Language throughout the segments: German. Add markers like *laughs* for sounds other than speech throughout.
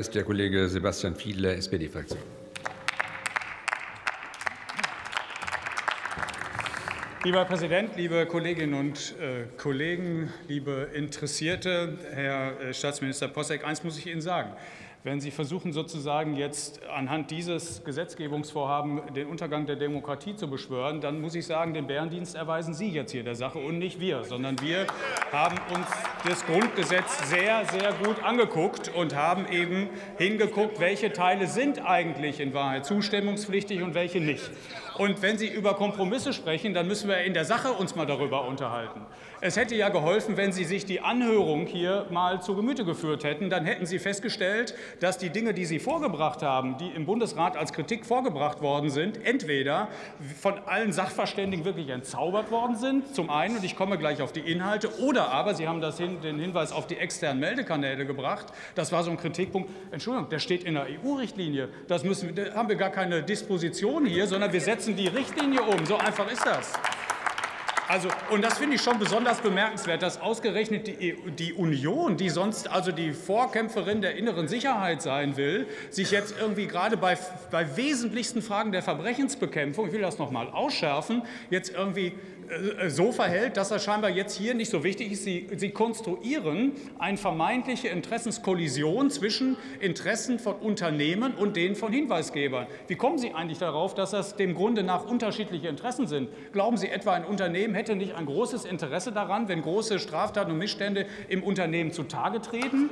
ist der Kollege Sebastian Fiedler, SPD-Fraktion. Lieber Herr Präsident, liebe Kolleginnen und äh, Kollegen, liebe Interessierte, Herr äh, Staatsminister Posseck, eins muss ich Ihnen sagen. Wenn Sie versuchen, sozusagen jetzt anhand dieses Gesetzgebungsvorhaben den Untergang der Demokratie zu beschwören, dann muss ich sagen, den Bärendienst erweisen Sie jetzt hier der Sache und nicht wir, sondern wir haben uns das Grundgesetz sehr, sehr gut angeguckt und haben eben hingeguckt, welche Teile sind eigentlich in Wahrheit zustimmungspflichtig und welche nicht. Und wenn Sie über Kompromisse sprechen, dann müssen wir in der Sache uns mal darüber unterhalten. Es hätte ja geholfen, wenn Sie sich die Anhörung hier mal zu Gemüte geführt hätten. Dann hätten Sie festgestellt, dass die Dinge, die Sie vorgebracht haben, die im Bundesrat als Kritik vorgebracht worden sind, entweder von allen Sachverständigen wirklich entzaubert worden sind, zum einen, und ich komme gleich auf die Inhalte, oder aber, Sie haben das hin, den Hinweis auf die externen Meldekanäle gebracht, das war so ein Kritikpunkt, Entschuldigung, der steht in der EU-Richtlinie, das müssen, da haben wir gar keine Disposition hier, sondern wir setzen die Richtlinie um, so einfach ist das. Also, und das finde ich schon besonders bemerkenswert, dass ausgerechnet die, die, Union, die sonst also die Vorkämpferin der inneren Sicherheit sein will, sich jetzt irgendwie gerade bei, bei wesentlichsten Fragen der Verbrechensbekämpfung, ich will das noch mal ausschärfen, jetzt irgendwie so verhält, dass das scheinbar jetzt hier nicht so wichtig ist. Sie, Sie konstruieren eine vermeintliche Interessenskollision zwischen Interessen von Unternehmen und denen von Hinweisgebern. Wie kommen Sie eigentlich darauf, dass das dem Grunde nach unterschiedliche Interessen sind? Glauben Sie etwa, ein Unternehmen hätte nicht ein großes Interesse daran, wenn große Straftaten und Missstände im Unternehmen zutage treten?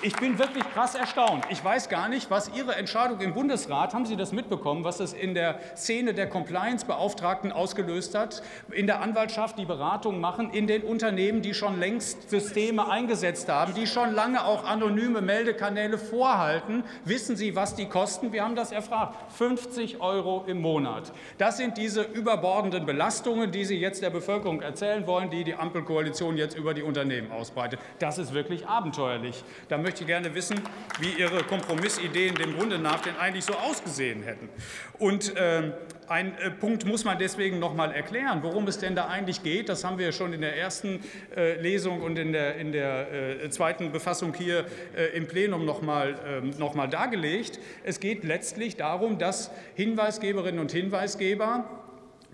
Ich bin wirklich krass erstaunt. Ich weiß gar nicht, was Ihre Entscheidung im Bundesrat, haben Sie das mitbekommen, was es in der Szene der Compliance-Beauftragten ausgelöst hat, in der Anwaltschaft, die Beratungen machen, in den Unternehmen, die schon längst Systeme eingesetzt haben, die schon lange auch anonyme Meldekanäle vorhalten. Wissen Sie, was die kosten? Wir haben das erfragt. 50 Euro im Monat. Das sind diese überbordenden Belastungen, die Sie jetzt der Bevölkerung erzählen wollen, die die Ampelkoalition jetzt über die Unternehmen ausbreitet. Das ist wirklich abenteuerlich. Da möchte gerne wissen, wie Ihre Kompromissideen dem Grunde nach denn eigentlich so ausgesehen hätten. Und äh, ein äh, Punkt muss man deswegen noch mal erklären, worum es denn da eigentlich geht. Das haben wir schon in der ersten äh, Lesung und in der, in der äh, zweiten Befassung hier äh, im Plenum noch mal, ähm, noch mal dargelegt. Es geht letztlich darum, dass Hinweisgeberinnen und Hinweisgeber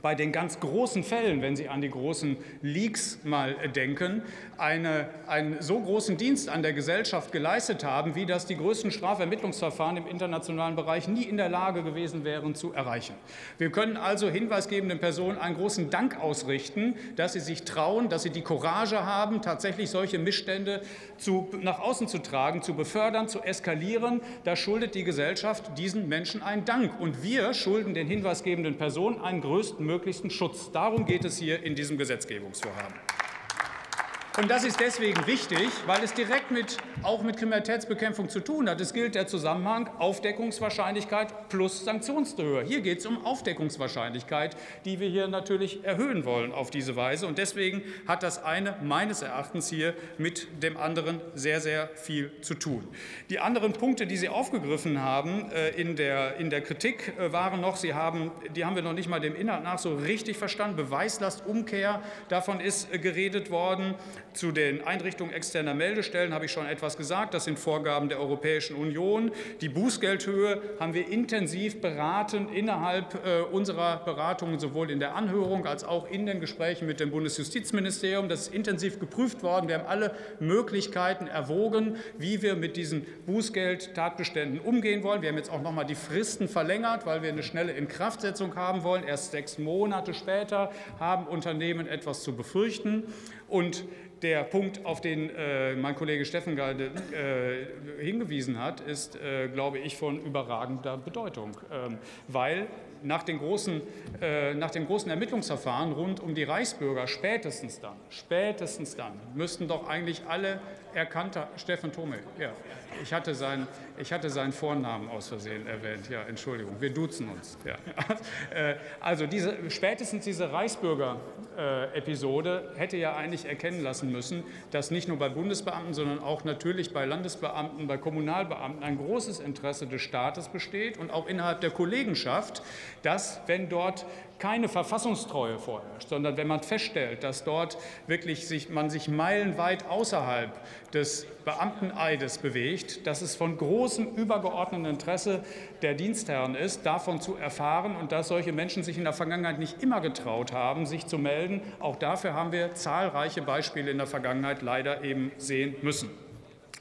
bei den ganz großen Fällen, wenn Sie an die großen Leaks mal denken, eine, einen so großen Dienst an der Gesellschaft geleistet haben, wie das die größten Strafermittlungsverfahren im internationalen Bereich nie in der Lage gewesen wären zu erreichen. Wir können also hinweisgebenden Personen einen großen Dank ausrichten, dass sie sich trauen, dass sie die Courage haben, tatsächlich solche Missstände zu, nach außen zu tragen, zu befördern, zu eskalieren. Da schuldet die Gesellschaft diesen Menschen einen Dank. Und wir schulden den hinweisgebenden Personen einen größtmöglichen größtmöglichsten Schutz. Darum geht es hier in diesem Gesetzgebungsvorhaben. Und das ist deswegen wichtig, weil es direkt mit, auch mit Kriminalitätsbekämpfung zu tun hat. Es gilt der Zusammenhang Aufdeckungswahrscheinlichkeit plus Sanktionshöhe. Hier geht es um Aufdeckungswahrscheinlichkeit, die wir hier natürlich erhöhen wollen auf diese Weise. Und deswegen hat das eine meines Erachtens hier mit dem anderen sehr, sehr viel zu tun. Die anderen Punkte, die Sie aufgegriffen haben äh, in der, in der Kritik, äh, waren noch, Sie haben, die haben wir noch nicht mal dem Inhalt nach so richtig verstanden, Beweislastumkehr, davon ist äh, geredet worden. Zu den Einrichtungen externer Meldestellen habe ich schon etwas gesagt. Das sind Vorgaben der Europäischen Union. Die Bußgeldhöhe haben wir intensiv beraten innerhalb äh, unserer Beratungen, sowohl in der Anhörung als auch in den Gesprächen mit dem Bundesjustizministerium. Das ist intensiv geprüft worden. Wir haben alle Möglichkeiten erwogen, wie wir mit diesen Bußgeldtatbeständen umgehen wollen. Wir haben jetzt auch noch mal die Fristen verlängert, weil wir eine schnelle Inkraftsetzung haben wollen. Erst sechs Monate später haben Unternehmen etwas zu befürchten. Und der Punkt, auf den äh, mein Kollege Steffen gerade äh, hingewiesen hat, ist, äh, glaube ich, von überragender Bedeutung, ähm, weil nach den, großen, äh, nach den großen Ermittlungsverfahren rund um die Reichsbürger spätestens dann, spätestens dann müssten doch eigentlich alle erkannter Steffen Thome, ja, ich hatte, sein, ich hatte seinen Vornamen aus Versehen erwähnt, ja, Entschuldigung, wir duzen uns. Ja. *laughs* Äh, also diese, spätestens diese Reichsbürger-Episode hätte ja eigentlich erkennen lassen müssen, dass nicht nur bei Bundesbeamten, sondern auch natürlich bei Landesbeamten, bei Kommunalbeamten ein großes Interesse des Staates besteht und auch innerhalb der Kollegenschaft, dass, wenn dort keine Verfassungstreue vorherrscht, sondern wenn man feststellt, dass dort wirklich sich, man sich meilenweit außerhalb des Beamteneides bewegt, dass es von großem übergeordneten Interesse der Dienstherren ist, davon zu erfahren und dass solche Menschen sich in der Vergangenheit nicht immer getraut haben, sich zu melden. Auch dafür haben wir zahlreiche Beispiele in der Vergangenheit leider eben sehen müssen.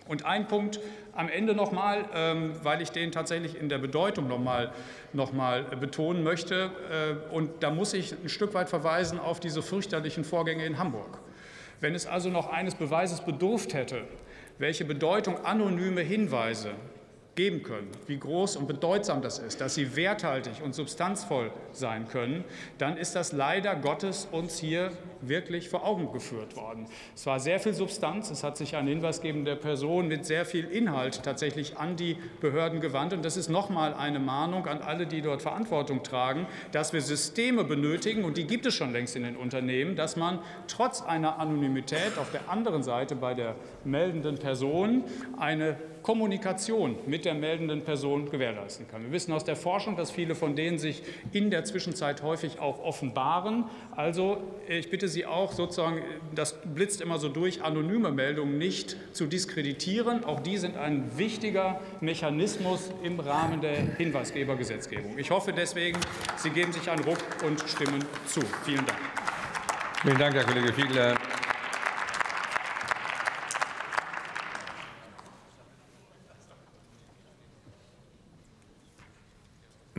Und ein Punkt am Ende nochmal, ähm, weil ich den tatsächlich in der Bedeutung nochmal noch mal betonen möchte. Äh, und da muss ich ein Stück weit verweisen auf diese fürchterlichen Vorgänge in Hamburg. Wenn es also noch eines Beweises bedurft hätte, welche Bedeutung anonyme Hinweise geben können, wie groß und bedeutsam das ist, dass sie werthaltig und substanzvoll sein können, dann ist das leider Gottes uns hier wirklich vor Augen geführt worden. Es war sehr viel Substanz, es hat sich eine hinweisgebende Person mit sehr viel Inhalt tatsächlich an die Behörden gewandt und das ist nochmal eine Mahnung an alle, die dort Verantwortung tragen, dass wir Systeme benötigen und die gibt es schon längst in den Unternehmen, dass man trotz einer Anonymität auf der anderen Seite bei der meldenden Person eine Kommunikation mit der meldenden Person gewährleisten kann. Wir wissen aus der Forschung, dass viele von denen sich in der Zwischenzeit häufig auch offenbaren. Also ich bitte Sie auch sozusagen, das blitzt immer so durch, anonyme Meldungen nicht zu diskreditieren. Auch die sind ein wichtiger Mechanismus im Rahmen der Hinweisgebergesetzgebung. Ich hoffe deswegen, Sie geben sich einen Ruck und stimmen zu. Vielen Dank. Vielen Dank, Herr Kollege Fiedler.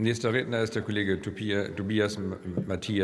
Nächster Redner ist der Kollege Tobias Matthias.